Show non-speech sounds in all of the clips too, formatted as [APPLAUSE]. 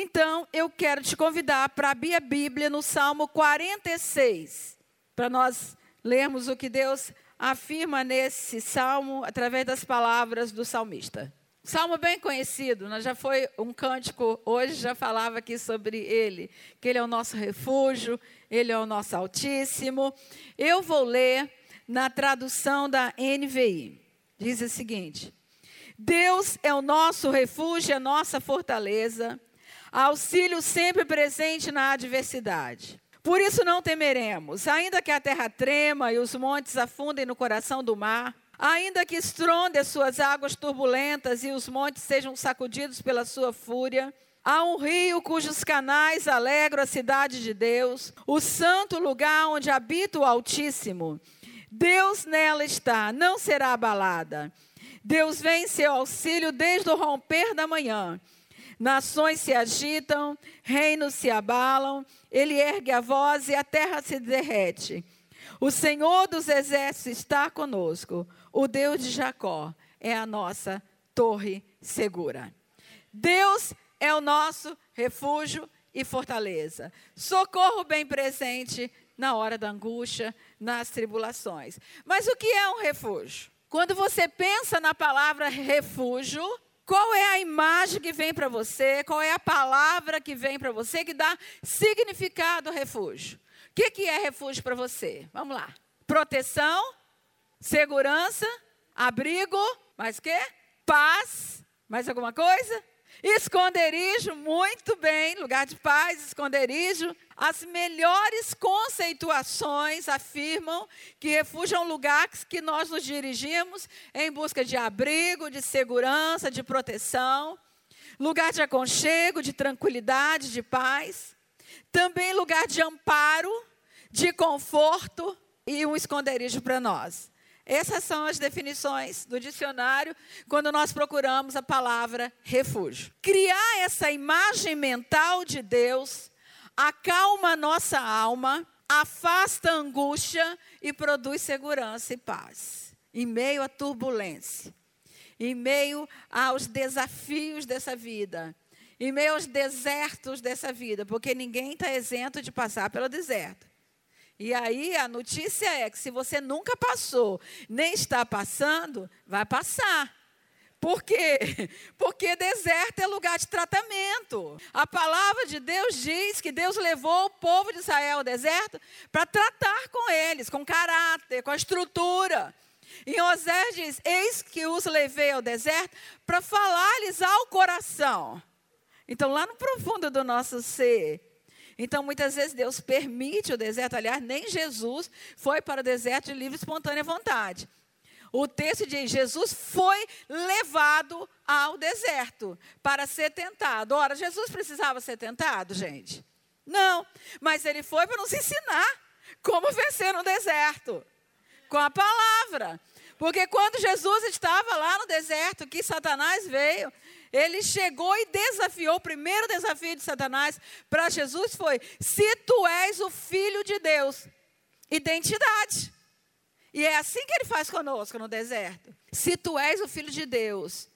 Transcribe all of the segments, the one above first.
Então, eu quero te convidar para abrir a Bíblia no Salmo 46, para nós lermos o que Deus afirma nesse salmo através das palavras do salmista. Salmo bem conhecido, né? já foi um cântico, hoje já falava aqui sobre ele, que ele é o nosso refúgio, ele é o nosso Altíssimo. Eu vou ler na tradução da NVI. Diz o seguinte: Deus é o nosso refúgio, a nossa fortaleza, auxílio sempre presente na adversidade. Por isso não temeremos, ainda que a terra trema e os montes afundem no coração do mar, ainda que estronde as suas águas turbulentas e os montes sejam sacudidos pela sua fúria. Há um rio cujos canais alegram a cidade de Deus, o santo lugar onde habita o Altíssimo. Deus nela está, não será abalada. Deus vem em seu auxílio desde o romper da manhã. Nações se agitam, reinos se abalam, ele ergue a voz e a terra se derrete. O Senhor dos exércitos está conosco, o Deus de Jacó é a nossa torre segura. Deus é o nosso refúgio e fortaleza, socorro bem presente na hora da angústia, nas tribulações. Mas o que é um refúgio? Quando você pensa na palavra refúgio, qual é a imagem que vem para você? Qual é a palavra que vem para você que dá significado ao refúgio? O que, que é refúgio para você? Vamos lá. Proteção, segurança, abrigo, mais o quê? Paz, mais alguma coisa? Esconderijo, muito bem, lugar de paz, esconderijo. As melhores conceituações afirmam que refúgio é um lugar que nós nos dirigimos em busca de abrigo, de segurança, de proteção, lugar de aconchego, de tranquilidade, de paz. Também lugar de amparo, de conforto e um esconderijo para nós. Essas são as definições do dicionário quando nós procuramos a palavra refúgio. Criar essa imagem mental de Deus acalma nossa alma, afasta a angústia e produz segurança e paz em meio à turbulência, em meio aos desafios dessa vida, em meio aos desertos dessa vida, porque ninguém está isento de passar pelo deserto. E aí a notícia é que se você nunca passou, nem está passando, vai passar. Por quê? [LAUGHS] Porque deserto é lugar de tratamento. A palavra de Deus diz que Deus levou o povo de Israel ao deserto para tratar com eles, com caráter, com a estrutura. E Osés diz: Eis que os levei ao deserto para falar-lhes ao coração. Então, lá no profundo do nosso ser, então, muitas vezes Deus permite o deserto. Aliás, nem Jesus foi para o deserto de livre e espontânea vontade. O texto diz: Jesus foi levado ao deserto para ser tentado. Ora, Jesus precisava ser tentado, gente? Não, mas ele foi para nos ensinar como vencer no deserto com a palavra. Porque quando Jesus estava lá no deserto, que Satanás veio, ele chegou e desafiou. O primeiro desafio de Satanás para Jesus foi: se tu és o filho de Deus, identidade. E é assim que ele faz conosco no deserto. Se tu és o filho de Deus,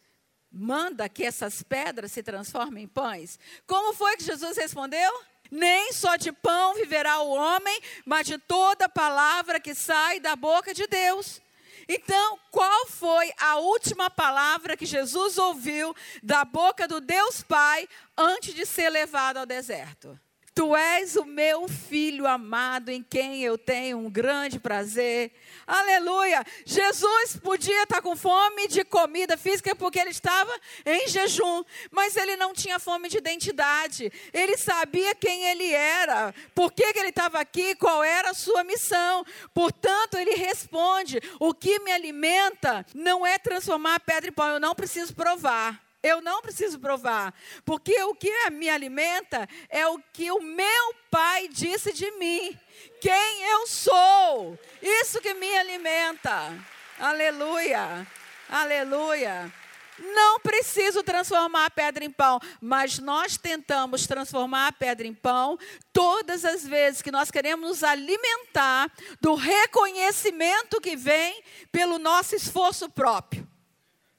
manda que essas pedras se transformem em pães. Como foi que Jesus respondeu? Nem só de pão viverá o homem, mas de toda palavra que sai da boca de Deus. Então, qual foi a última palavra que Jesus ouviu da boca do Deus Pai antes de ser levado ao deserto? Tu és o meu filho amado, em quem eu tenho um grande prazer. Aleluia! Jesus podia estar com fome de comida física porque ele estava em jejum, mas ele não tinha fome de identidade. Ele sabia quem ele era, por que, ele estava aqui, qual era a sua missão. Portanto, ele responde: O que me alimenta não é transformar a pedra em pão, eu não preciso provar. Eu não preciso provar, porque o que me alimenta é o que o meu pai disse de mim, quem eu sou. Isso que me alimenta. Aleluia. Aleluia. Não preciso transformar a pedra em pão, mas nós tentamos transformar a pedra em pão todas as vezes que nós queremos nos alimentar do reconhecimento que vem pelo nosso esforço próprio.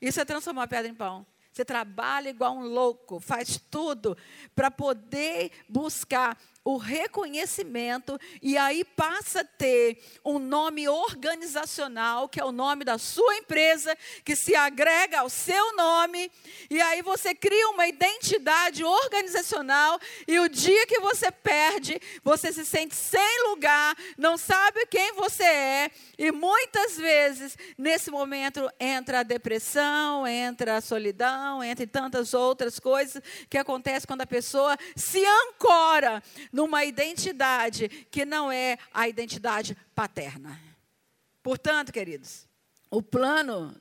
Isso é transformar a pedra em pão. Você trabalha igual um louco, faz tudo para poder buscar o reconhecimento e aí passa a ter um nome organizacional, que é o nome da sua empresa, que se agrega ao seu nome, e aí você cria uma identidade organizacional e o dia que você perde, você se sente sem lugar, não sabe quem você é, e muitas vezes nesse momento entra a depressão, entra a solidão, entra tantas outras coisas que acontecem quando a pessoa se ancora numa identidade que não é a identidade paterna. Portanto, queridos, o plano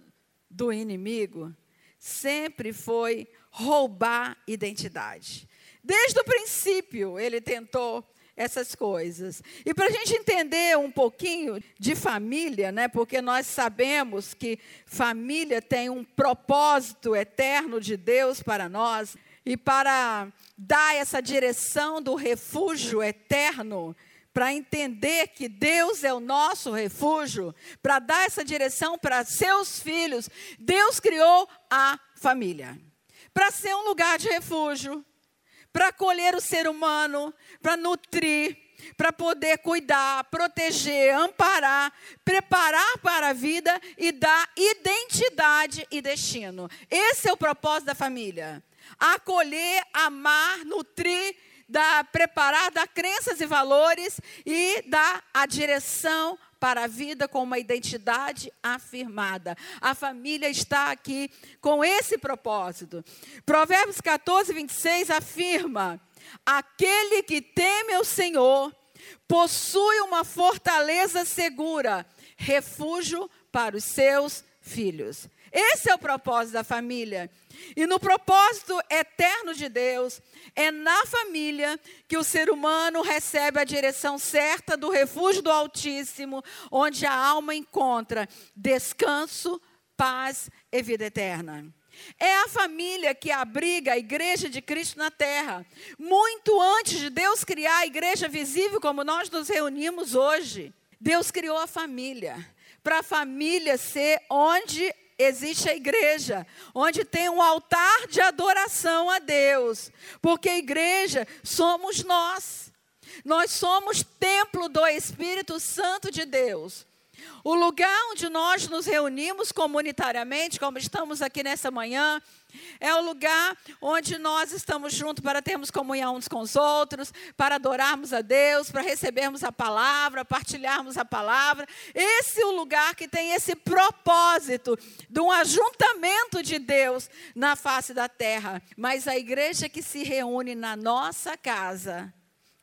do inimigo sempre foi roubar identidade. Desde o princípio, ele tentou essas coisas. E para a gente entender um pouquinho de família, né, porque nós sabemos que família tem um propósito eterno de Deus para nós, e para dar essa direção do refúgio eterno, para entender que Deus é o nosso refúgio, para dar essa direção para seus filhos, Deus criou a família. Para ser um lugar de refúgio, para acolher o ser humano, para nutrir, para poder cuidar, proteger, amparar, preparar para a vida e dar identidade e destino. Esse é o propósito da família acolher, amar, nutrir, dar, preparar, dar crenças e valores e dar a direção para a vida com uma identidade afirmada. A família está aqui com esse propósito. Provérbios 14, 26 afirma: Aquele que teme o Senhor possui uma fortaleza segura, refúgio para os seus filhos. Esse é o propósito da família. E no propósito eterno de Deus, é na família que o ser humano recebe a direção certa do refúgio do Altíssimo, onde a alma encontra descanso, paz e vida eterna. É a família que abriga a igreja de Cristo na terra. Muito antes de Deus criar a igreja visível como nós nos reunimos hoje, Deus criou a família. Para a família ser onde existe a igreja, onde tem um altar de adoração a Deus, porque a igreja somos nós. Nós somos templo do Espírito Santo de Deus. O lugar onde nós nos reunimos comunitariamente, como estamos aqui nessa manhã, é o lugar onde nós estamos juntos para termos comunhão uns com os outros, para adorarmos a Deus, para recebermos a palavra, partilharmos a palavra. Esse é o lugar que tem esse propósito de um ajuntamento de Deus na face da terra. Mas a igreja que se reúne na nossa casa,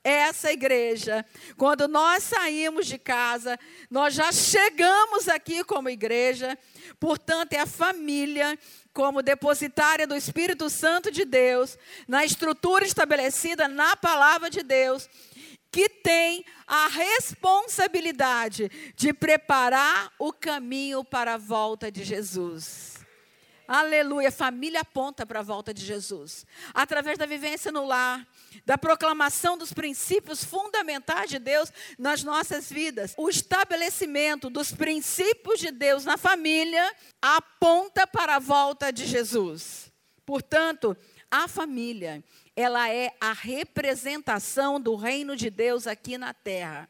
essa igreja, quando nós saímos de casa, nós já chegamos aqui como igreja, portanto, é a família como depositária do Espírito Santo de Deus, na estrutura estabelecida na palavra de Deus, que tem a responsabilidade de preparar o caminho para a volta de Jesus. Aleluia. Família aponta para a volta de Jesus. Através da vivência no lar, da proclamação dos princípios fundamentais de Deus nas nossas vidas. O estabelecimento dos princípios de Deus na família aponta para a volta de Jesus. Portanto, a família, ela é a representação do reino de Deus aqui na terra.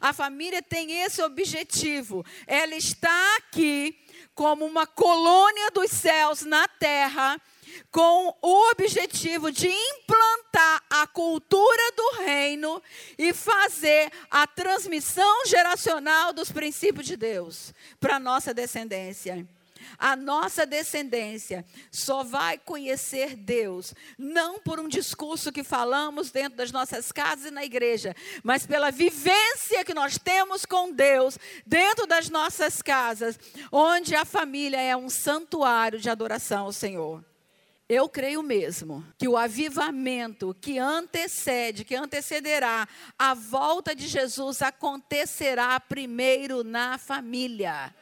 A família tem esse objetivo. Ela está aqui como uma colônia dos céus na terra, com o objetivo de implantar a cultura do reino e fazer a transmissão geracional dos princípios de Deus para nossa descendência. A nossa descendência só vai conhecer Deus, não por um discurso que falamos dentro das nossas casas e na igreja, mas pela vivência que nós temos com Deus dentro das nossas casas, onde a família é um santuário de adoração ao Senhor. Eu creio mesmo que o avivamento que antecede, que antecederá a volta de Jesus acontecerá primeiro na família.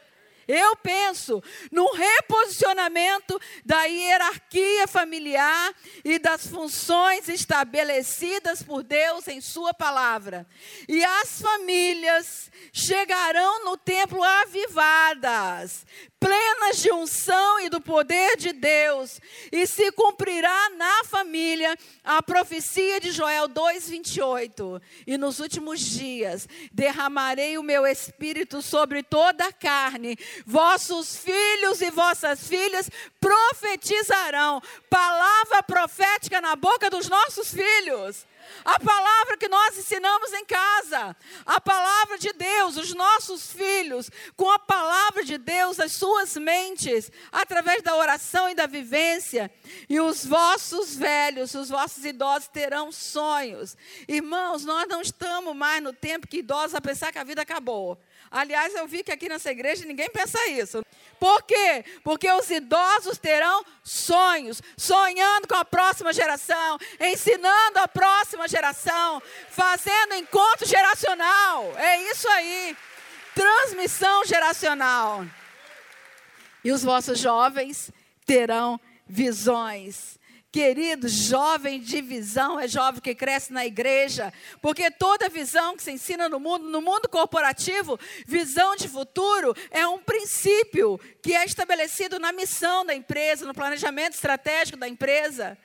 Eu penso no reposicionamento da hierarquia familiar e das funções estabelecidas por Deus em Sua palavra. E as famílias chegarão no templo avivadas, plenas de unção e do poder de Deus, e se cumprirá na família a profecia de Joel 2:28. E nos últimos dias derramarei o meu espírito sobre toda a carne. Vossos filhos e vossas filhas profetizarão. Palavra profética na boca dos nossos filhos. A palavra que nós ensinamos em casa, a palavra de Deus, os nossos filhos, com a palavra de Deus, as suas mentes, através da oração e da vivência. E os vossos velhos, os vossos idosos terão sonhos. Irmãos, nós não estamos mais no tempo que idosos a pensar que a vida acabou. Aliás, eu vi que aqui nessa igreja ninguém pensa isso. Por quê? Porque os idosos terão sonhos, sonhando com a próxima geração, ensinando a próxima geração, fazendo encontro geracional. É isso aí. Transmissão geracional. E os vossos jovens terão visões. Querido, jovem de visão é jovem que cresce na igreja, porque toda visão que se ensina no mundo, no mundo corporativo, visão de futuro é um princípio que é estabelecido na missão da empresa, no planejamento estratégico da empresa.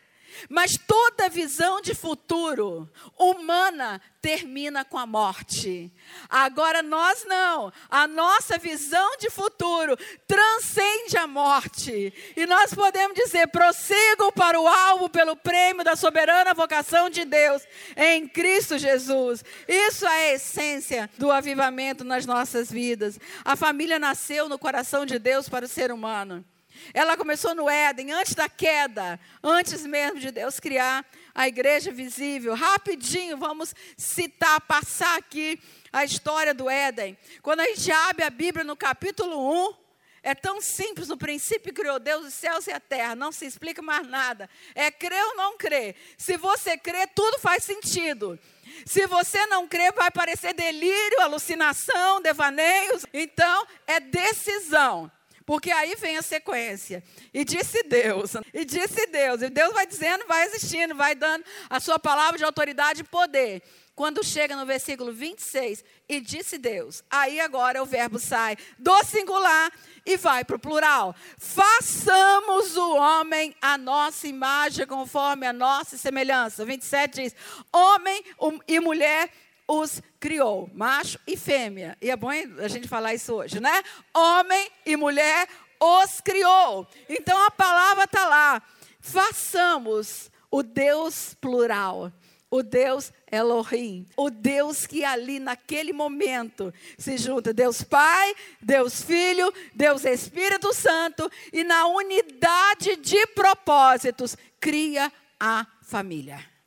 Mas toda visão de futuro humana termina com a morte. Agora nós não. A nossa visão de futuro transcende a morte. E nós podemos dizer: prossigam para o alvo pelo prêmio da soberana vocação de Deus em Cristo Jesus. Isso é a essência do avivamento nas nossas vidas. A família nasceu no coração de Deus para o ser humano. Ela começou no Éden, antes da queda, antes mesmo de Deus criar a igreja visível. Rapidinho, vamos citar, passar aqui a história do Éden. Quando a gente abre a Bíblia no capítulo 1, é tão simples, no princípio criou Deus os céus e a terra, não se explica mais nada. É crer ou não crer. Se você crer, tudo faz sentido. Se você não crer, vai parecer delírio, alucinação, devaneios. Então, é decisão. Porque aí vem a sequência. E disse Deus, e disse Deus, e Deus vai dizendo, vai existindo, vai dando a sua palavra de autoridade e poder. Quando chega no versículo 26, e disse Deus, aí agora o verbo sai do singular e vai para o plural. Façamos o homem a nossa imagem, conforme a nossa semelhança. 27 diz: homem e mulher os criou, macho e fêmea. E é bom a gente falar isso hoje, né? Homem e mulher os criou. Então a palavra está lá. Façamos o Deus plural, o Deus Elohim, o Deus que ali naquele momento se junta Deus Pai, Deus Filho, Deus Espírito Santo e na unidade de propósitos cria a família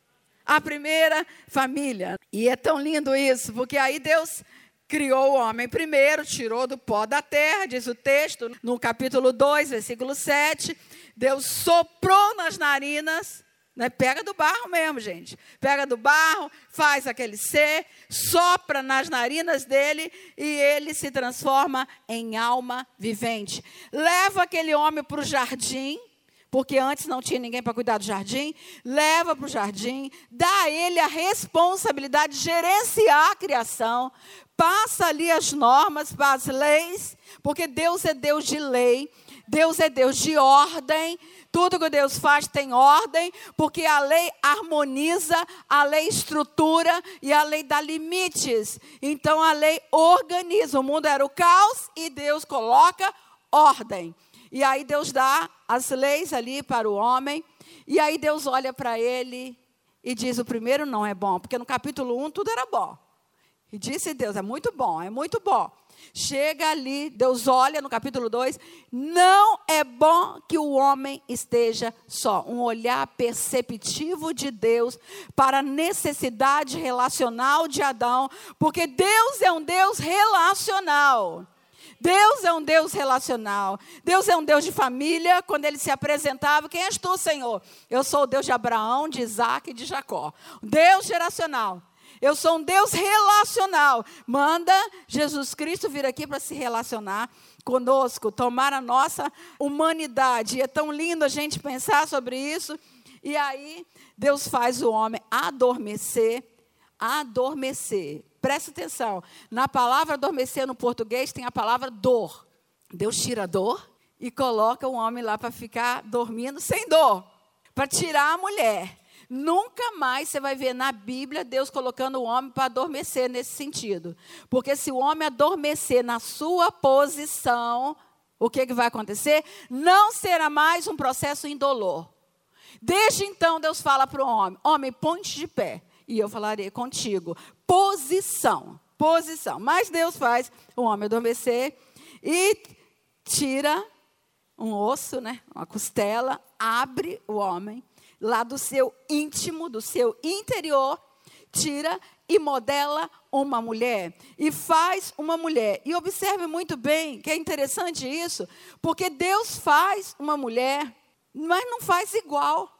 a primeira família. E é tão lindo isso, porque aí Deus criou o homem primeiro, tirou do pó da terra, diz o texto, no capítulo 2, versículo 7. Deus soprou nas narinas, né? pega do barro mesmo, gente. Pega do barro, faz aquele ser, sopra nas narinas dele e ele se transforma em alma vivente. Leva aquele homem para o jardim porque antes não tinha ninguém para cuidar do jardim, leva para o jardim, dá a ele a responsabilidade de gerenciar a criação, passa ali as normas, as leis, porque Deus é Deus de lei, Deus é Deus de ordem, tudo que Deus faz tem ordem, porque a lei harmoniza, a lei estrutura e a lei dá limites. Então a lei organiza. O mundo era o caos e Deus coloca ordem. E aí Deus dá as leis ali para o homem. E aí Deus olha para ele e diz: o primeiro não é bom, porque no capítulo 1 tudo era bom. E disse Deus: é muito bom, é muito bom. Chega ali, Deus olha no capítulo 2: não é bom que o homem esteja só. Um olhar perceptivo de Deus para a necessidade relacional de Adão, porque Deus é um Deus relacional. Deus é um Deus relacional. Deus é um Deus de família. Quando ele se apresentava, quem és tu, Senhor? Eu sou o Deus de Abraão, de Isaac e de Jacó. Deus geracional. Eu sou um Deus relacional. Manda Jesus Cristo vir aqui para se relacionar conosco, tomar a nossa humanidade. E é tão lindo a gente pensar sobre isso. E aí, Deus faz o homem adormecer, adormecer. Presta atenção. Na palavra adormecer no português tem a palavra dor. Deus tira a dor e coloca o homem lá para ficar dormindo sem dor, para tirar a mulher. Nunca mais você vai ver na Bíblia Deus colocando o homem para adormecer nesse sentido. Porque se o homem adormecer na sua posição, o que, que vai acontecer? Não será mais um processo indolor. Desde então, Deus fala para o homem: Homem, ponte de pé, e eu falarei contigo. Posição, posição. Mas Deus faz o homem adormecer e tira um osso, né, uma costela, abre o homem lá do seu íntimo, do seu interior, tira e modela uma mulher e faz uma mulher. E observe muito bem que é interessante isso, porque Deus faz uma mulher, mas não faz igual.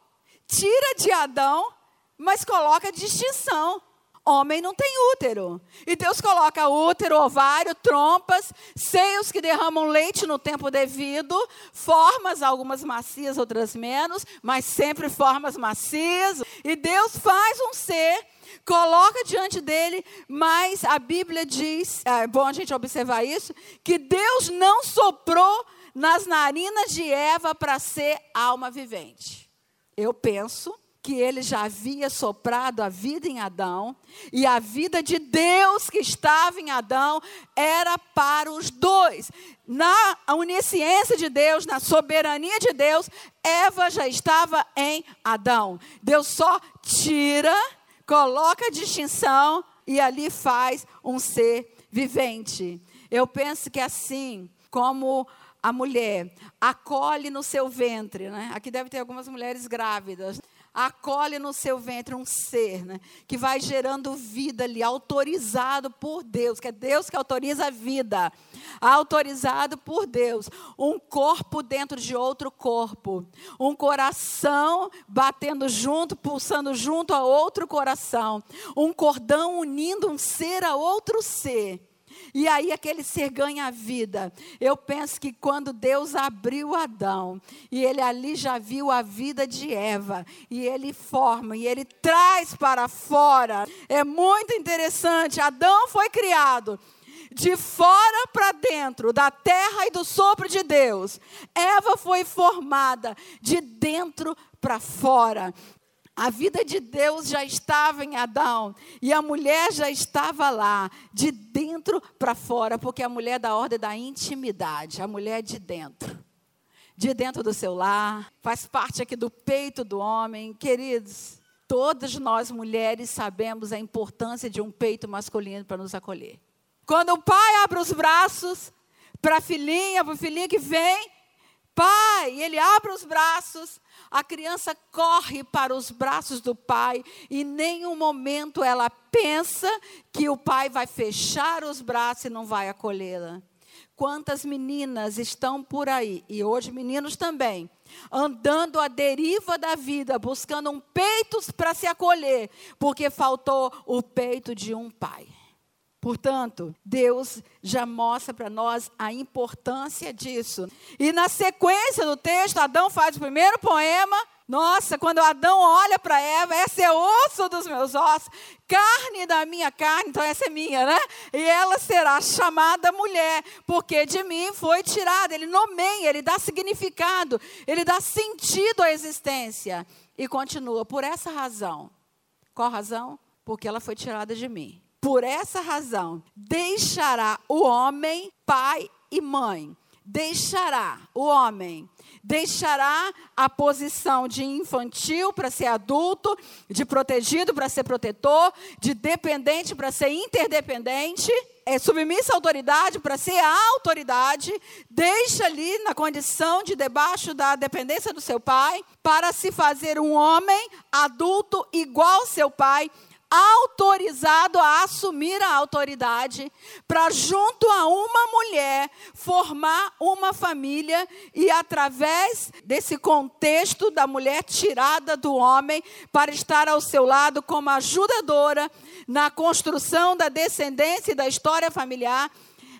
Tira de Adão, mas coloca distinção. Homem não tem útero. E Deus coloca útero, ovário, trompas, seios que derramam leite no tempo devido, formas, algumas macias, outras menos, mas sempre formas macias. E Deus faz um ser, coloca diante dele, mas a Bíblia diz, é bom a gente observar isso, que Deus não soprou nas narinas de Eva para ser alma vivente. Eu penso que ele já havia soprado a vida em Adão, e a vida de Deus que estava em Adão era para os dois. Na onisciência de Deus, na soberania de Deus, Eva já estava em Adão. Deus só tira, coloca a distinção e ali faz um ser vivente. Eu penso que assim como a mulher acolhe no seu ventre, né? Aqui deve ter algumas mulheres grávidas acolhe no seu ventre um ser né, que vai gerando vida ali, autorizado por Deus, que é Deus que autoriza a vida, autorizado por Deus. Um corpo dentro de outro corpo, um coração batendo junto, pulsando junto a outro coração, um cordão unindo um ser a outro ser. E aí aquele ser ganha vida. Eu penso que quando Deus abriu Adão, e ele ali já viu a vida de Eva, e ele forma, e ele traz para fora. É muito interessante. Adão foi criado de fora para dentro, da terra e do sopro de Deus. Eva foi formada de dentro para fora. A vida de Deus já estava em Adão e a mulher já estava lá, de dentro para fora, porque a mulher é da ordem da intimidade, a mulher é de dentro. De dentro do seu lar, faz parte aqui do peito do homem. Queridos, todas nós mulheres sabemos a importância de um peito masculino para nos acolher. Quando o pai abre os braços para a filhinha, para o filhinho que vem, pai, ele abre os braços, a criança corre para os braços do pai e em nenhum momento ela pensa que o pai vai fechar os braços e não vai acolhê-la. Quantas meninas estão por aí, e hoje meninos também, andando à deriva da vida, buscando um peito para se acolher, porque faltou o peito de um pai. Portanto, Deus já mostra para nós a importância disso. E na sequência do texto, Adão faz o primeiro poema. Nossa, quando Adão olha para Eva, esse é osso dos meus ossos, carne da minha carne, então essa é minha, né? E ela será chamada mulher, porque de mim foi tirada. Ele nomeia, ele dá significado, ele dá sentido à existência. E continua, por essa razão. Qual razão? Porque ela foi tirada de mim. Por essa razão, deixará o homem pai e mãe. Deixará o homem. Deixará a posição de infantil para ser adulto, de protegido para ser protetor, de dependente para ser interdependente, é submissa à autoridade para ser a autoridade, deixa ali na condição de debaixo da dependência do seu pai, para se fazer um homem adulto igual ao seu pai, autorizado a assumir a autoridade para, junto a uma mulher, formar uma família e, através desse contexto da mulher tirada do homem, para estar ao seu lado como ajudadora na construção da descendência e da história familiar,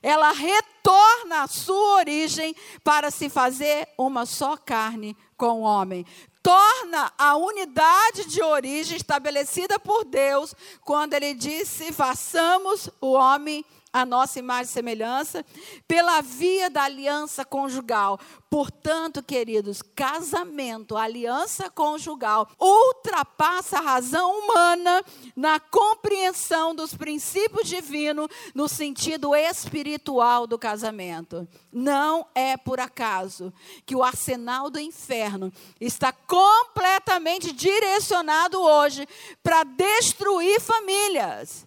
ela retorna à sua origem para se fazer uma só carne com o homem torna a unidade de origem estabelecida por Deus quando ele disse: façamos o homem a nossa imagem e semelhança, pela via da aliança conjugal. Portanto, queridos, casamento, aliança conjugal, ultrapassa a razão humana na compreensão dos princípios divinos no sentido espiritual do casamento. Não é por acaso que o arsenal do inferno está completamente direcionado hoje para destruir famílias.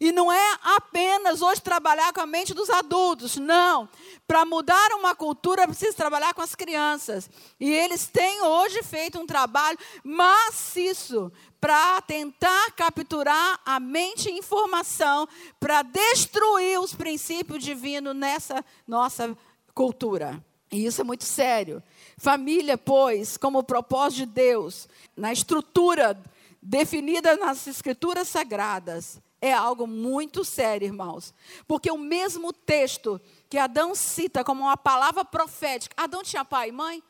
E não é apenas hoje trabalhar com a mente dos adultos, não. Para mudar uma cultura, precisa trabalhar com as crianças. E eles têm hoje feito um trabalho maciço para tentar capturar a mente e informação, para destruir os princípios divinos nessa nossa cultura. E isso é muito sério. Família, pois, como propósito de Deus, na estrutura definida nas Escrituras Sagradas, é algo muito sério, irmãos. Porque o mesmo texto que Adão cita como uma palavra profética, Adão tinha pai e mãe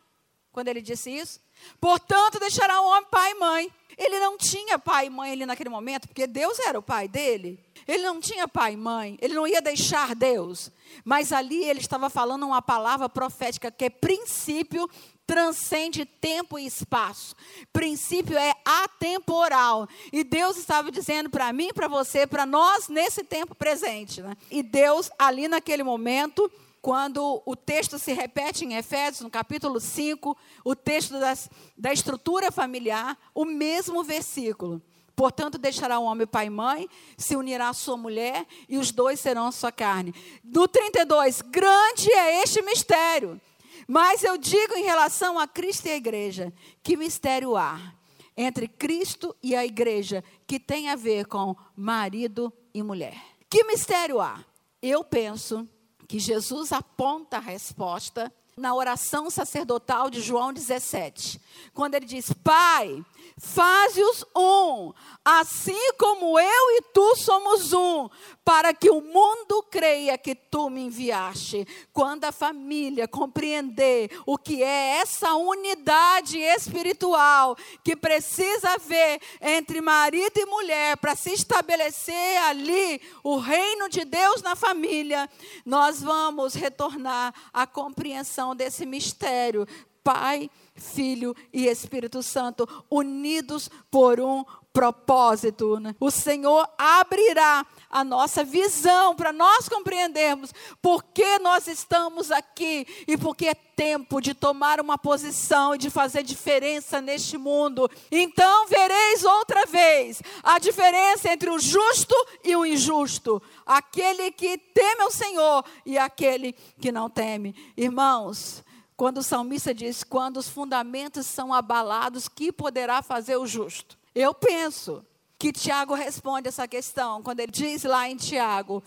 quando ele disse isso? Portanto, deixará o homem pai e mãe. Ele não tinha pai e mãe ali naquele momento, porque Deus era o pai dele. Ele não tinha pai e mãe, ele não ia deixar Deus. Mas ali ele estava falando uma palavra profética que é princípio transcende tempo e espaço. Princípio é atemporal. E Deus estava dizendo para mim, para você, para nós nesse tempo presente. Né? E Deus, ali naquele momento, quando o texto se repete em Efésios, no capítulo 5, o texto das, da estrutura familiar, o mesmo versículo. Portanto, deixará o homem pai e mãe, se unirá à sua mulher, e os dois serão a sua carne. No 32, grande é este mistério. Mas eu digo em relação a Cristo e a igreja, que mistério há entre Cristo e a igreja que tem a ver com marido e mulher. Que mistério há? Eu penso que Jesus aponta a resposta na oração sacerdotal de João 17, quando ele diz: Pai, faze-os um, assim como eu e tu somos um, para que o mundo creia que tu me enviaste. Quando a família compreender o que é essa unidade espiritual que precisa haver entre marido e mulher para se estabelecer ali o reino de Deus na família, nós vamos retornar à compreensão desse mistério. Pai, Filho e Espírito Santo, unidos por um propósito. Né? O Senhor abrirá a nossa visão para nós compreendermos por que nós estamos aqui e porque é tempo de tomar uma posição e de fazer diferença neste mundo. Então vereis outra vez a diferença entre o justo e o injusto, aquele que teme ao Senhor e aquele que não teme. Irmãos, quando o salmista diz: quando os fundamentos são abalados, que poderá fazer o justo? Eu penso que Tiago responde essa questão quando ele diz lá em Tiago: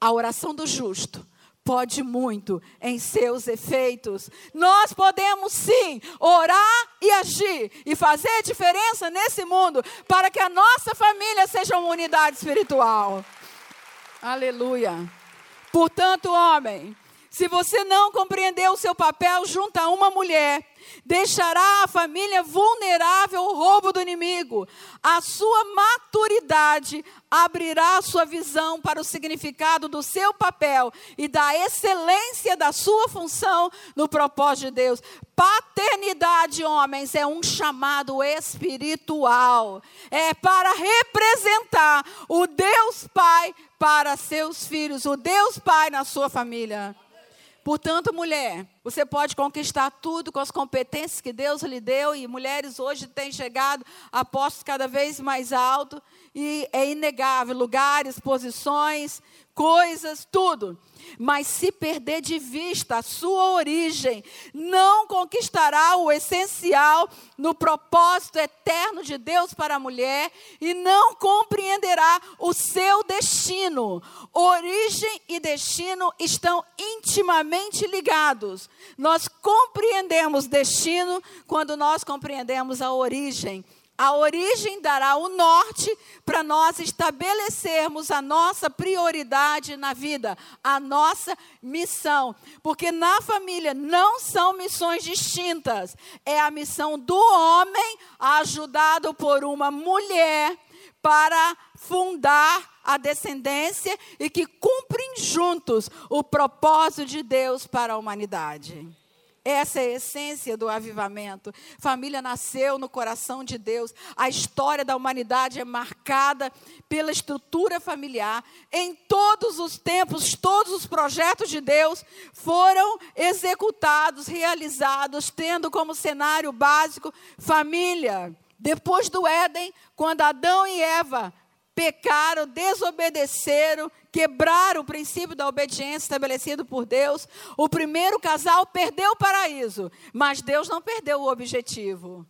a oração do justo pode muito em seus efeitos. Nós podemos sim orar e agir e fazer diferença nesse mundo para que a nossa família seja uma unidade espiritual. Aleluia. Portanto, homem, se você não compreender o seu papel junto a uma mulher, deixará a família vulnerável ao roubo do inimigo. A sua maturidade abrirá a sua visão para o significado do seu papel e da excelência da sua função no propósito de Deus. Paternidade, homens, é um chamado espiritual. É para representar o Deus Pai para seus filhos, o Deus Pai na sua família. Portanto, mulher, você pode conquistar tudo com as competências que Deus lhe deu, e mulheres hoje têm chegado a postos cada vez mais altos, e é inegável lugares, posições, coisas, tudo. Mas se perder de vista a sua origem, não conquistará o essencial no propósito eterno de Deus para a mulher e não compreenderá o seu destino. Origem e destino estão intimamente ligados. Nós compreendemos destino quando nós compreendemos a origem. A origem dará o norte para nós estabelecermos a nossa prioridade na vida, a nossa missão. Porque na família não são missões distintas, é a missão do homem ajudado por uma mulher para fundar a descendência e que cumpre juntos o propósito de Deus para a humanidade. Essa é a essência do avivamento. Família nasceu no coração de Deus. A história da humanidade é marcada pela estrutura familiar. Em todos os tempos, todos os projetos de Deus foram executados, realizados, tendo como cenário básico família. Depois do Éden, quando Adão e Eva pecaram, desobedeceram, quebraram o princípio da obediência estabelecido por Deus, o primeiro casal perdeu o paraíso, mas Deus não perdeu o objetivo.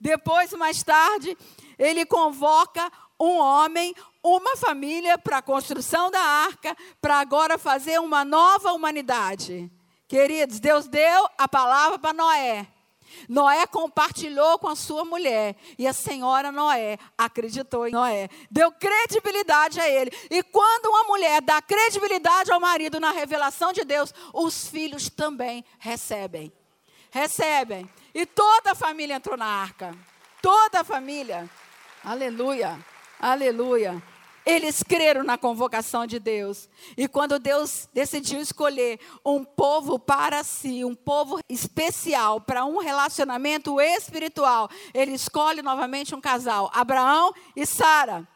Depois, mais tarde, ele convoca um homem, uma família para a construção da arca, para agora fazer uma nova humanidade. Queridos, Deus deu a palavra para Noé. Noé compartilhou com a sua mulher e a senhora Noé acreditou em Noé, deu credibilidade a ele. E quando uma mulher dá credibilidade ao marido na revelação de Deus, os filhos também recebem. Recebem. E toda a família entrou na arca. Toda a família. Aleluia. Aleluia. Eles creram na convocação de Deus. E quando Deus decidiu escolher um povo para si, um povo especial, para um relacionamento espiritual, ele escolhe novamente um casal, Abraão e Sara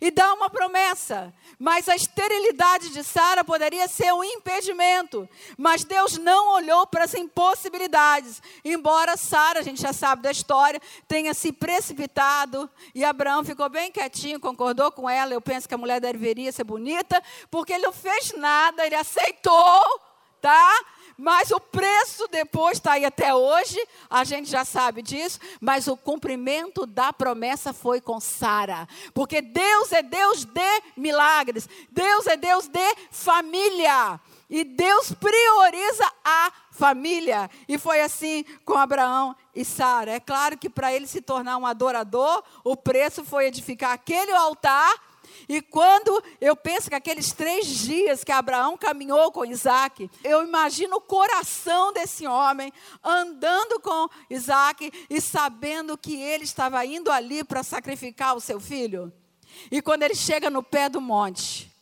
e dá uma promessa. Mas a esterilidade de Sara poderia ser um impedimento. Mas Deus não olhou para as impossibilidades. Embora Sara, a gente já sabe da história, tenha se precipitado e Abraão ficou bem quietinho, concordou com ela. Eu penso que a mulher deveria ser bonita, porque ele não fez nada, ele aceitou, tá? Mas o preço depois está aí até hoje, a gente já sabe disso, mas o cumprimento da promessa foi com Sara. Porque Deus é Deus de milagres, Deus é Deus de família. E Deus prioriza a família. E foi assim com Abraão e Sara. É claro que para ele se tornar um adorador, o preço foi edificar aquele altar e quando eu penso que aqueles três dias que Abraão caminhou com Isaac, eu imagino o coração desse homem andando com Isaac e sabendo que ele estava indo ali para sacrificar o seu filho. E quando ele chega no pé do monte,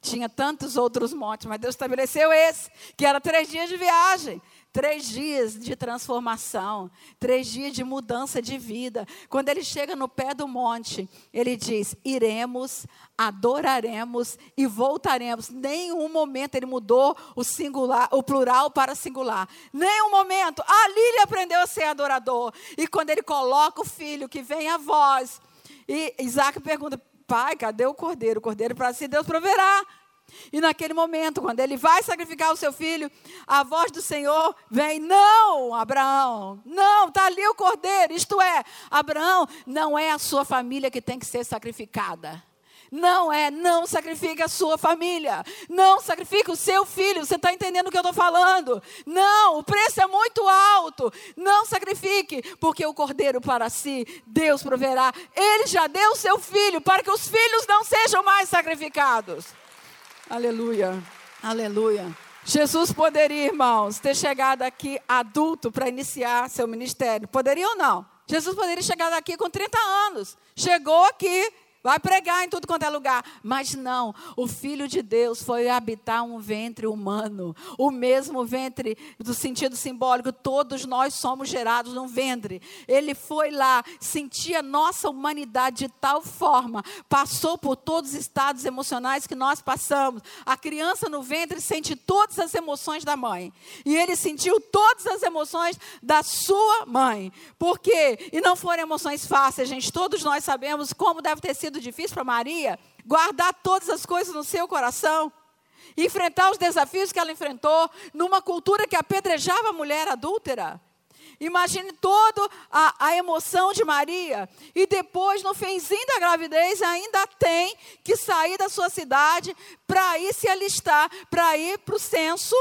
tinha tantos outros montes, mas Deus estabeleceu esse, que era três dias de viagem. Três dias de transformação, três dias de mudança de vida. Quando ele chega no pé do monte, ele diz: iremos, adoraremos e voltaremos. Nenhum momento ele mudou o singular, o plural para singular. Nenhum momento. Ali ele aprendeu a ser adorador. E quando ele coloca o filho que vem a voz, e Isaac pergunta: Pai, cadê o cordeiro? O cordeiro para si Deus proverá. E naquele momento, quando ele vai sacrificar o seu filho, a voz do Senhor vem: Não, Abraão, não, está ali o cordeiro. Isto é, Abraão, não é a sua família que tem que ser sacrificada. Não é, não sacrifique a sua família. Não sacrifique o seu filho. Você está entendendo o que eu estou falando? Não, o preço é muito alto. Não sacrifique, porque o cordeiro para si, Deus proverá. Ele já deu o seu filho para que os filhos não sejam mais sacrificados. Aleluia. Aleluia. Jesus poderia, irmãos, ter chegado aqui adulto para iniciar seu ministério. Poderia ou não? Jesus poderia chegar aqui com 30 anos. Chegou aqui, Vai pregar em tudo quanto é lugar. Mas não, o Filho de Deus foi habitar um ventre humano. O mesmo ventre, do sentido simbólico, todos nós somos gerados num ventre. Ele foi lá, sentia nossa humanidade de tal forma, passou por todos os estados emocionais que nós passamos. A criança no ventre sente todas as emoções da mãe. E ele sentiu todas as emoções da sua mãe. Por quê? E não foram emoções fáceis, gente. Todos nós sabemos como deve ter sido sido difícil para Maria guardar todas as coisas no seu coração, enfrentar os desafios que ela enfrentou numa cultura que apedrejava a mulher adúltera. Imagine toda a, emoção de Maria. E depois, no finzinho da gravidez, ainda tem que sair da sua cidade para ir se alistar, para ir para o censo.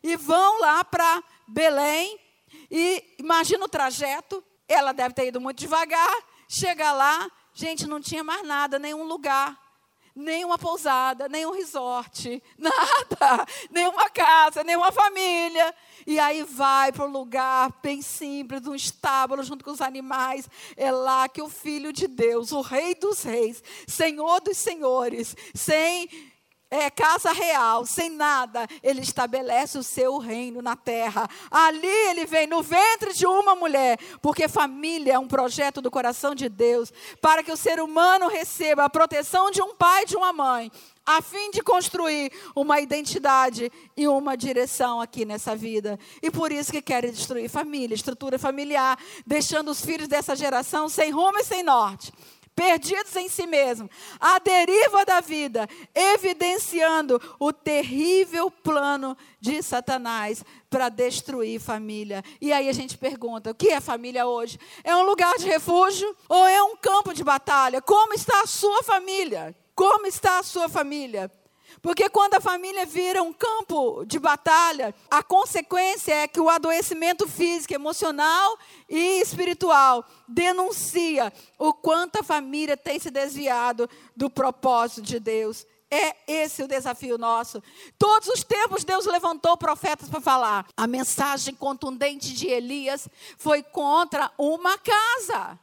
E vão lá para Belém. E imagina o trajeto. Ela deve ter ido muito devagar. Chega lá, Gente, não tinha mais nada, nenhum lugar, nenhuma pousada, nenhum resort, [LAUGHS] nada, nenhuma casa, nenhuma família. E aí vai para um lugar bem simples, um estábulo junto com os animais. É lá que o Filho de Deus, o Rei dos Reis, Senhor dos Senhores, sem é, casa real, sem nada, ele estabelece o seu reino na terra. Ali ele vem no ventre de uma mulher, porque família é um projeto do coração de Deus, para que o ser humano receba a proteção de um pai e de uma mãe a fim de construir uma identidade e uma direção aqui nessa vida. E por isso que querem destruir família, estrutura familiar, deixando os filhos dessa geração sem rumo e sem norte perdidos em si mesmo, à deriva da vida, evidenciando o terrível plano de Satanás para destruir família. E aí a gente pergunta: o que é família hoje? É um lugar de refúgio ou é um campo de batalha? Como está a sua família? Como está a sua família? Porque quando a família vira um campo de batalha, a consequência é que o adoecimento físico, emocional e espiritual denuncia o quanto a família tem se desviado do propósito de Deus. É esse o desafio nosso. Todos os tempos Deus levantou profetas para falar. A mensagem contundente de Elias foi contra uma casa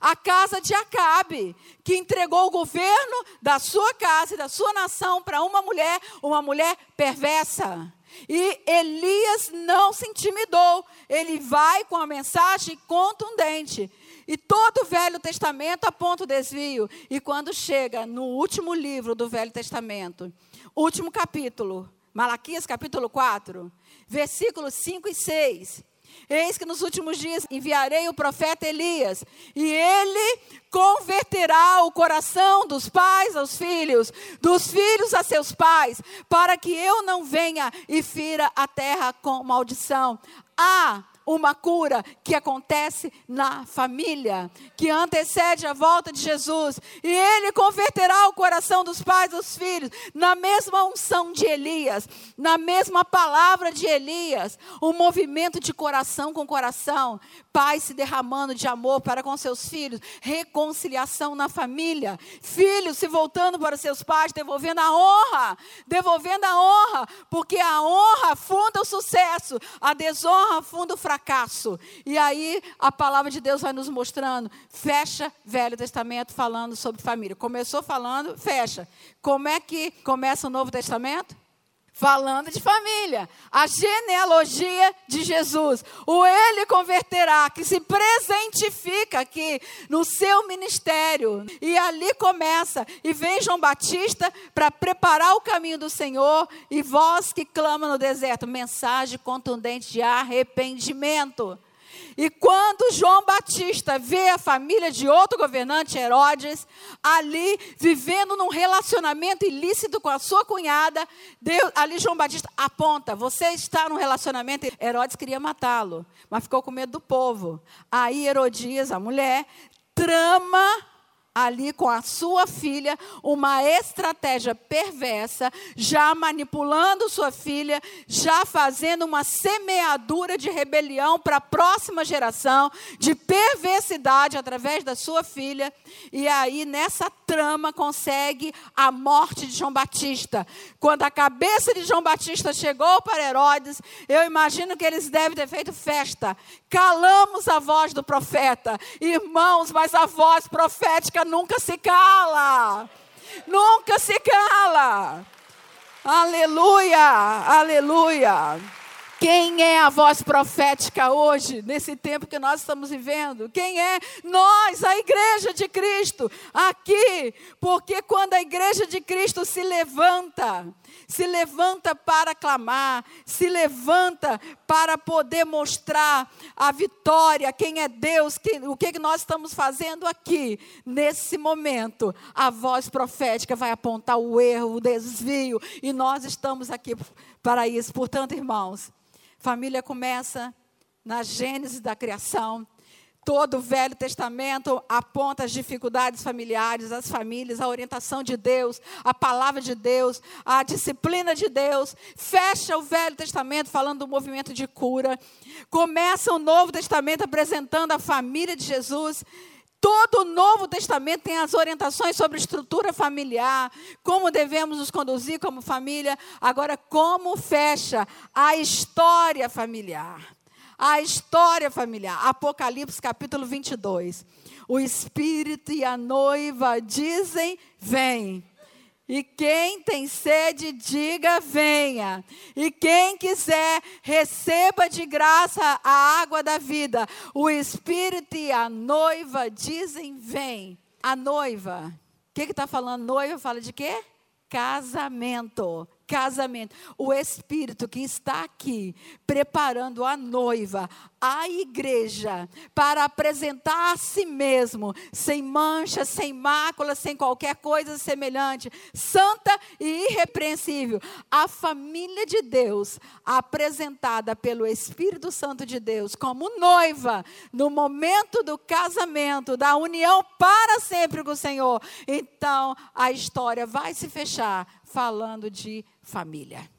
a casa de Acabe, que entregou o governo da sua casa e da sua nação para uma mulher, uma mulher perversa. E Elias não se intimidou, ele vai com a mensagem contundente. E todo o Velho Testamento aponta o desvio. E quando chega no último livro do Velho Testamento, último capítulo, Malaquias capítulo 4, versículos 5 e 6, Eis que nos últimos dias enviarei o profeta Elias, e ele converterá o coração dos pais aos filhos, dos filhos a seus pais, para que eu não venha e fira a terra com maldição. Ah, uma cura que acontece na família, que antecede a volta de Jesus. E ele converterá o coração dos pais dos filhos, na mesma unção de Elias, na mesma palavra de Elias, um movimento de coração com coração, pai se derramando de amor para com seus filhos, reconciliação na família, filhos se voltando para seus pais, devolvendo a honra, devolvendo a honra, porque a honra funda o sucesso, a desonra funda o fracasso. E aí a palavra de Deus vai nos mostrando. Fecha Velho Testamento falando sobre família. Começou falando, fecha. Como é que começa o Novo Testamento? Falando de família, a genealogia de Jesus. O ele converterá, que se presentifica aqui no seu ministério. E ali começa. E vem João Batista para preparar o caminho do Senhor. E vós que clama no deserto, mensagem contundente de arrependimento. E quando João Batista vê a família de outro governante, Herodes, ali vivendo num relacionamento ilícito com a sua cunhada, Deus, ali João Batista aponta: você está num relacionamento. Herodes queria matá-lo, mas ficou com medo do povo. Aí Herodias, a mulher, trama ali com a sua filha uma estratégia perversa, já manipulando sua filha, já fazendo uma semeadura de rebelião para a próxima geração, de perversidade através da sua filha. E aí, nessa trama, consegue a morte de João Batista. Quando a cabeça de João Batista chegou para Herodes, eu imagino que eles devem ter feito festa. Calamos a voz do profeta. Irmãos, mas a voz profética nunca se cala. Nunca se cala. Aleluia, aleluia. Quem é a voz profética hoje, nesse tempo que nós estamos vivendo? Quem é? Nós, a igreja de Cristo, aqui. Porque quando a igreja de Cristo se levanta, se levanta para clamar, se levanta para poder mostrar a vitória, quem é Deus, quem, o que nós estamos fazendo aqui, nesse momento, a voz profética vai apontar o erro, o desvio, e nós estamos aqui para isso. Portanto, irmãos, Família começa na gênese da criação. Todo o Velho Testamento aponta as dificuldades familiares, as famílias, a orientação de Deus, a palavra de Deus, a disciplina de Deus. Fecha o Velho Testamento falando do movimento de cura. Começa o Novo Testamento apresentando a família de Jesus Todo o Novo Testamento tem as orientações sobre estrutura familiar, como devemos nos conduzir como família. Agora, como fecha a história familiar? A história familiar. Apocalipse capítulo 22. O Espírito e a noiva dizem: Vem. E quem tem sede, diga venha. E quem quiser, receba de graça a água da vida. O Espírito e a noiva dizem vem. A noiva. O que está falando? Noiva fala de quê? Casamento casamento. O Espírito que está aqui preparando a noiva, a igreja, para apresentar a si mesmo, sem mancha, sem mácula, sem qualquer coisa semelhante, santa e irrepreensível. A família de Deus, apresentada pelo Espírito Santo de Deus como noiva, no momento do casamento, da união para sempre com o Senhor. Então, a história vai se fechar falando de família.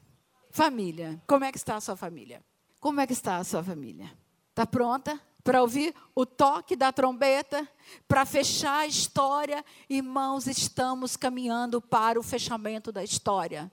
Família. Como é que está a sua família? Como é que está a sua família? Está pronta para ouvir o toque da trombeta? Para fechar a história? Irmãos, estamos caminhando para o fechamento da história.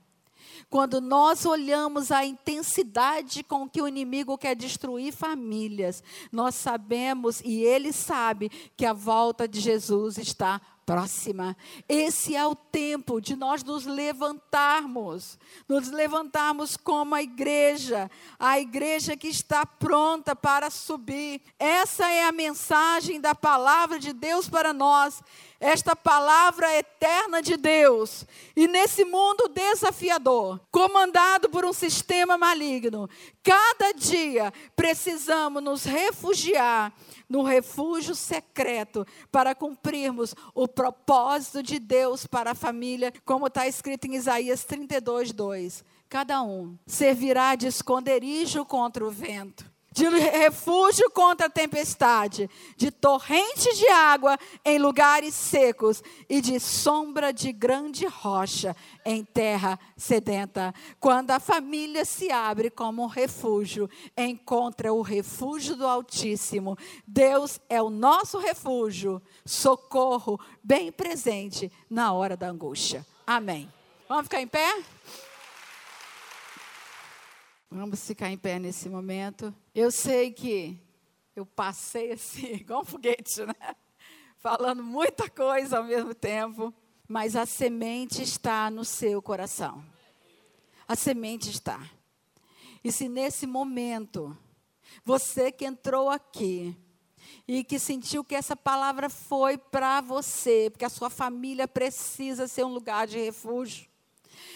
Quando nós olhamos a intensidade com que o inimigo quer destruir famílias, nós sabemos e ele sabe que a volta de Jesus está próxima. Esse é o tempo de nós nos levantarmos, nos levantarmos como a igreja, a igreja que está pronta para subir. Essa é a mensagem da palavra de Deus para nós esta palavra eterna de Deus. E nesse mundo desafiador, comandado por um sistema maligno, cada dia precisamos nos refugiar no refúgio secreto para cumprirmos o propósito de Deus para a família, como está escrito em Isaías 32, 2. Cada um servirá de esconderijo contra o vento de refúgio contra a tempestade, de torrentes de água em lugares secos e de sombra de grande rocha em terra sedenta. Quando a família se abre como um refúgio, encontra o refúgio do Altíssimo. Deus é o nosso refúgio, socorro bem presente na hora da angústia. Amém. Vamos ficar em pé? Vamos ficar em pé nesse momento. Eu sei que eu passei assim, [LAUGHS] igual um foguete, né? Falando muita coisa ao mesmo tempo, mas a semente está no seu coração. A semente está. E se nesse momento, você que entrou aqui e que sentiu que essa palavra foi para você, porque a sua família precisa ser um lugar de refúgio,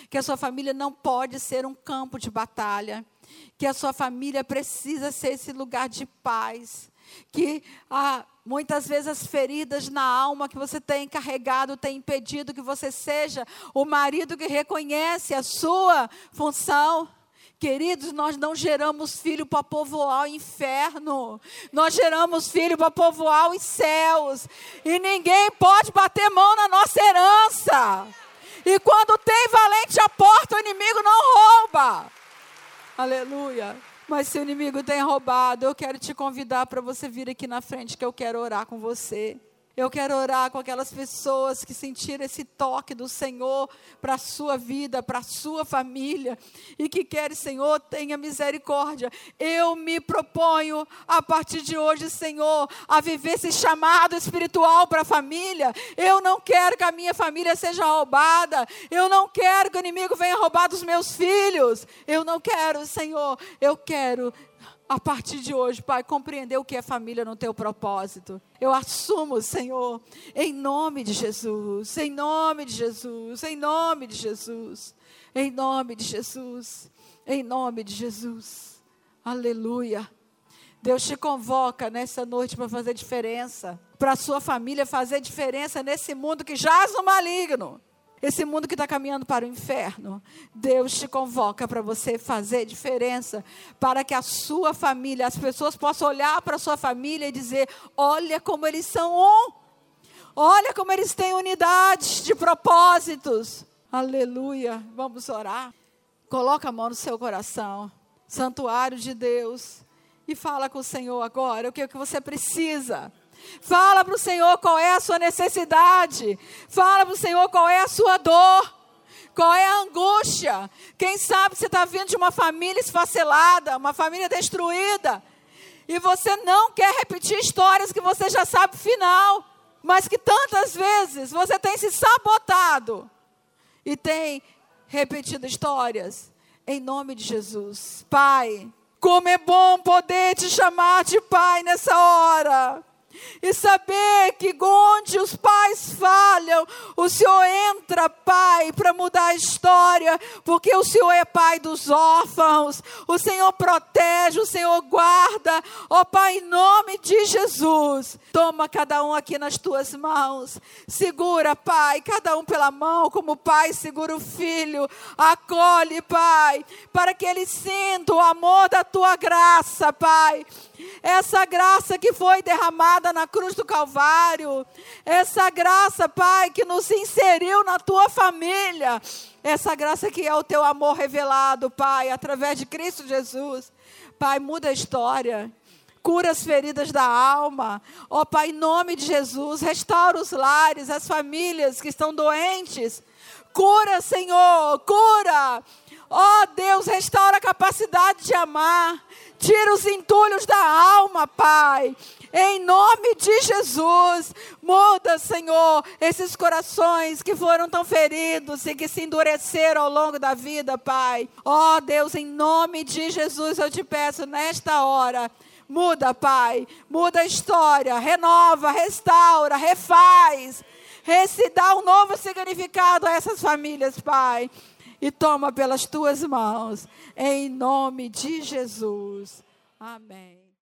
que a sua família não pode ser um campo de batalha, que a sua família precisa ser esse lugar de paz, que ah, muitas vezes as feridas na alma que você tem carregado tem impedido que você seja o marido que reconhece a sua função. Queridos, nós não geramos filho para povoar o inferno. Nós geramos filho para povoar os céus. E ninguém pode bater mão na nossa herança. E quando tem valente a porta, o inimigo não rouba. Aleluia. Mas se o inimigo tem roubado, eu quero te convidar para você vir aqui na frente que eu quero orar com você. Eu quero orar com aquelas pessoas que sentiram esse toque do Senhor para a sua vida, para a sua família, e que querem, Senhor, tenha misericórdia. Eu me proponho, a partir de hoje, Senhor, a viver esse chamado espiritual para a família. Eu não quero que a minha família seja roubada. Eu não quero que o inimigo venha roubar dos meus filhos. Eu não quero, Senhor. Eu quero a partir de hoje, Pai, compreender o que é família no teu propósito. Eu assumo, Senhor, em nome de Jesus, em nome de Jesus, em nome de Jesus, em nome de Jesus, em nome de Jesus. Aleluia. Deus te convoca nessa noite para fazer diferença, para a sua família fazer diferença nesse mundo que jaz no maligno. Esse mundo que está caminhando para o inferno, Deus te convoca para você fazer diferença, para que a sua família, as pessoas possam olhar para a sua família e dizer: olha como eles são um, olha como eles têm unidade de propósitos. Aleluia. Vamos orar. Coloca a mão no seu coração, santuário de Deus, e fala com o Senhor agora o que, é que você precisa. Fala para o Senhor qual é a sua necessidade. Fala para o Senhor qual é a sua dor. Qual é a angústia? Quem sabe você está vindo de uma família esfacelada, uma família destruída. E você não quer repetir histórias que você já sabe o final. Mas que tantas vezes você tem se sabotado. e tem repetido histórias. Em nome de Jesus. Pai, como é bom poder te chamar de Pai nessa hora e saber que onde os pais falham, o Senhor entra, Pai, para mudar a história, porque o Senhor é Pai dos órfãos, o Senhor protege, o Senhor guarda, ó oh, Pai, em nome de Jesus, toma cada um aqui nas tuas mãos, segura, Pai, cada um pela mão, como o Pai segura o filho, acolhe, Pai, para que ele sinta o amor da tua graça, Pai, essa graça que foi derramada na cruz do Calvário, essa graça, Pai, que nos inseriu na tua família, essa graça que é o teu amor revelado, Pai, através de Cristo Jesus. Pai, muda a história. Cura as feridas da alma. Ó oh, Pai, em nome de Jesus, restaura os lares, as famílias que estão doentes. Cura, Senhor, cura. Ó oh, Deus, restaura a capacidade de amar. Tira os entulhos da alma, Pai. Em nome de Jesus, muda, Senhor, esses corações que foram tão feridos e que se endureceram ao longo da vida, Pai. Ó oh, Deus, em nome de Jesus, eu te peço nesta hora. Muda, Pai. Muda a história. Renova, restaura, refaz. Rece dá um novo significado a essas famílias, Pai e toma pelas tuas mãos, em nome de Jesus. Amém.